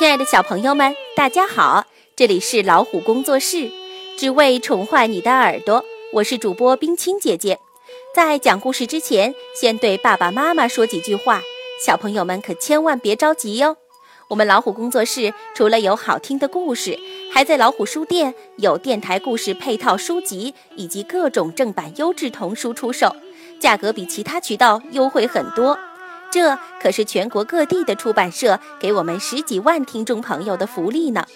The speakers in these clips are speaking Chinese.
亲爱的小朋友们，大家好！这里是老虎工作室，只为宠坏你的耳朵。我是主播冰清姐姐。在讲故事之前，先对爸爸妈妈说几句话，小朋友们可千万别着急哟。我们老虎工作室除了有好听的故事，还在老虎书店有电台故事配套书籍以及各种正版优质童书出售，价格比其他渠道优惠很多。这可是全国各地的出版社给我们十几万听众朋友的福利呢！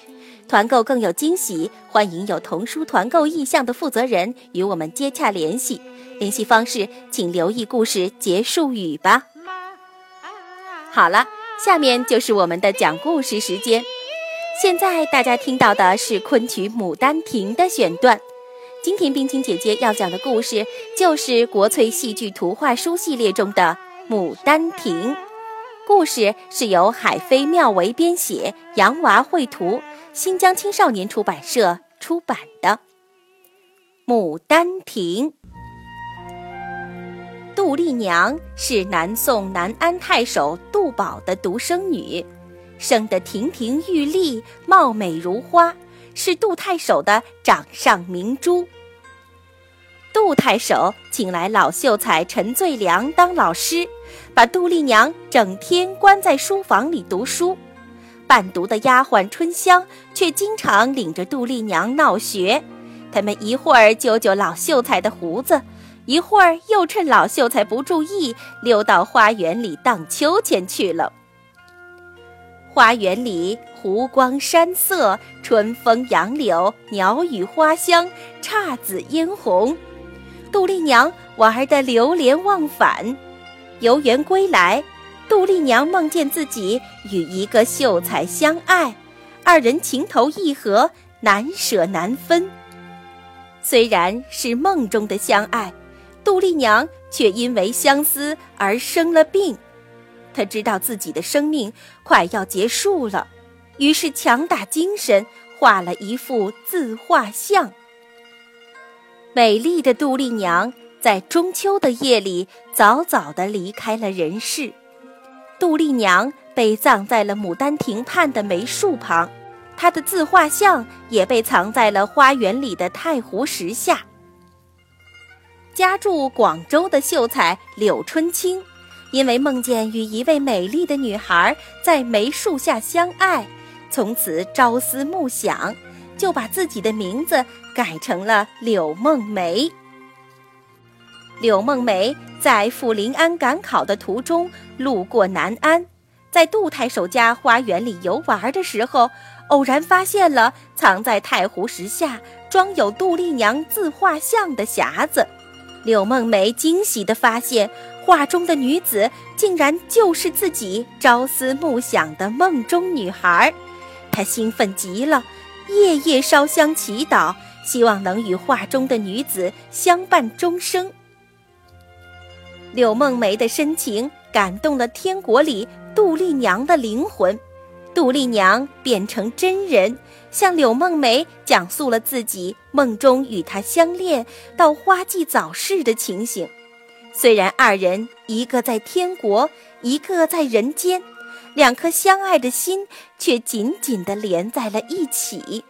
团购更有惊喜，欢迎有童书团购意向的负责人与我们接洽联系。联系方式请留意故事结束语吧。好了，下面就是我们的讲故事时间。现在大家听到的是昆曲《牡丹亭》的选段。今天冰清姐姐要讲的故事就是国粹戏剧图画书系列中的。《牡丹亭》故事是由海飞妙维编写，杨娃绘图，新疆青少年出版社出版的《牡丹亭》。杜丽娘是南宋南安太守杜宝的独生女，生得亭亭玉立，貌美如花，是杜太守的掌上明珠。杜太守请来老秀才陈最良当老师，把杜丽娘整天关在书房里读书。伴读的丫鬟春香却经常领着杜丽娘闹学。他们一会儿揪揪老秀才的胡子，一会儿又趁老秀才不注意，溜到花园里荡秋千去了。花园里湖光山色，春风杨柳，鸟语花香，姹紫嫣红。杜丽娘玩得流连忘返，游园归来，杜丽娘梦见自己与一个秀才相爱，二人情投意合，难舍难分。虽然是梦中的相爱，杜丽娘却因为相思而生了病。她知道自己的生命快要结束了，于是强打精神画了一幅自画像。美丽的杜丽娘在中秋的夜里早早地离开了人世。杜丽娘被葬在了牡丹亭畔的梅树旁，她的自画像也被藏在了花园里的太湖石下。家住广州的秀才柳春青，因为梦见与一位美丽的女孩在梅树下相爱，从此朝思暮想。就把自己的名字改成了柳梦梅。柳梦梅在赴临安赶考的途中，路过南安，在杜太守家花园里游玩的时候，偶然发现了藏在太湖石下装有杜丽娘自画像的匣子。柳梦梅惊喜地发现，画中的女子竟然就是自己朝思暮想的梦中女孩，她兴奋极了。夜夜烧香祈祷，希望能与画中的女子相伴终生。柳梦梅的深情感动了天国里杜丽娘的灵魂，杜丽娘变成真人，向柳梦梅讲述了自己梦中与她相恋到花季早逝的情形。虽然二人一个在天国，一个在人间。两颗相爱的心却紧紧地连在了一起。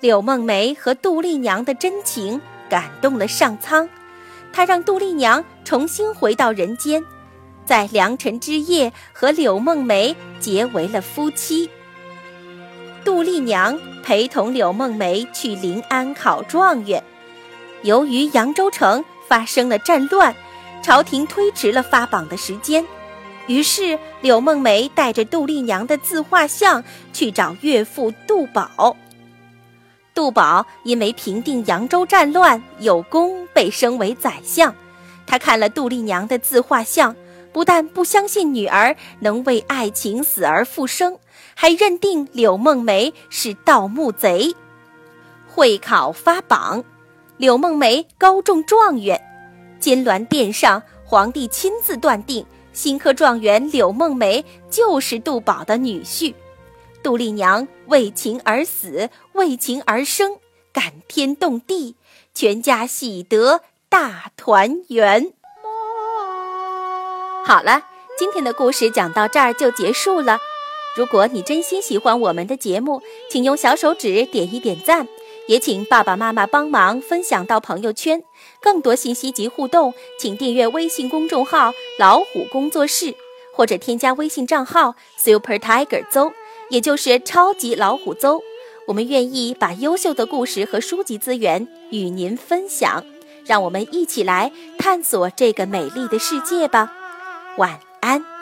柳梦梅和杜丽娘的真情感动了上苍，他让杜丽娘重新回到人间，在良辰之夜和柳梦梅结为了夫妻。杜丽娘陪同柳梦梅去临安考状元，由于扬州城发生了战乱，朝廷推迟了发榜的时间。于是，柳梦梅带着杜丽娘的自画像去找岳父杜宝。杜宝因为平定扬州战乱有功，被升为宰相。他看了杜丽娘的自画像，不但不相信女儿能为爱情死而复生，还认定柳梦梅是盗墓贼。会考发榜，柳梦梅高中状元，金銮殿上，皇帝亲自断定。新科状元柳梦梅就是杜宝的女婿，杜丽娘为情而死，为情而生，感天动地，全家喜得大团圆。好了，今天的故事讲到这儿就结束了。如果你真心喜欢我们的节目，请用小手指点一点赞，也请爸爸妈妈帮忙分享到朋友圈。更多信息及互动，请订阅微信公众号“老虎工作室”，或者添加微信账号 “Super Tiger 邹”，也就是超级老虎邹。我们愿意把优秀的故事和书籍资源与您分享，让我们一起来探索这个美丽的世界吧。晚安。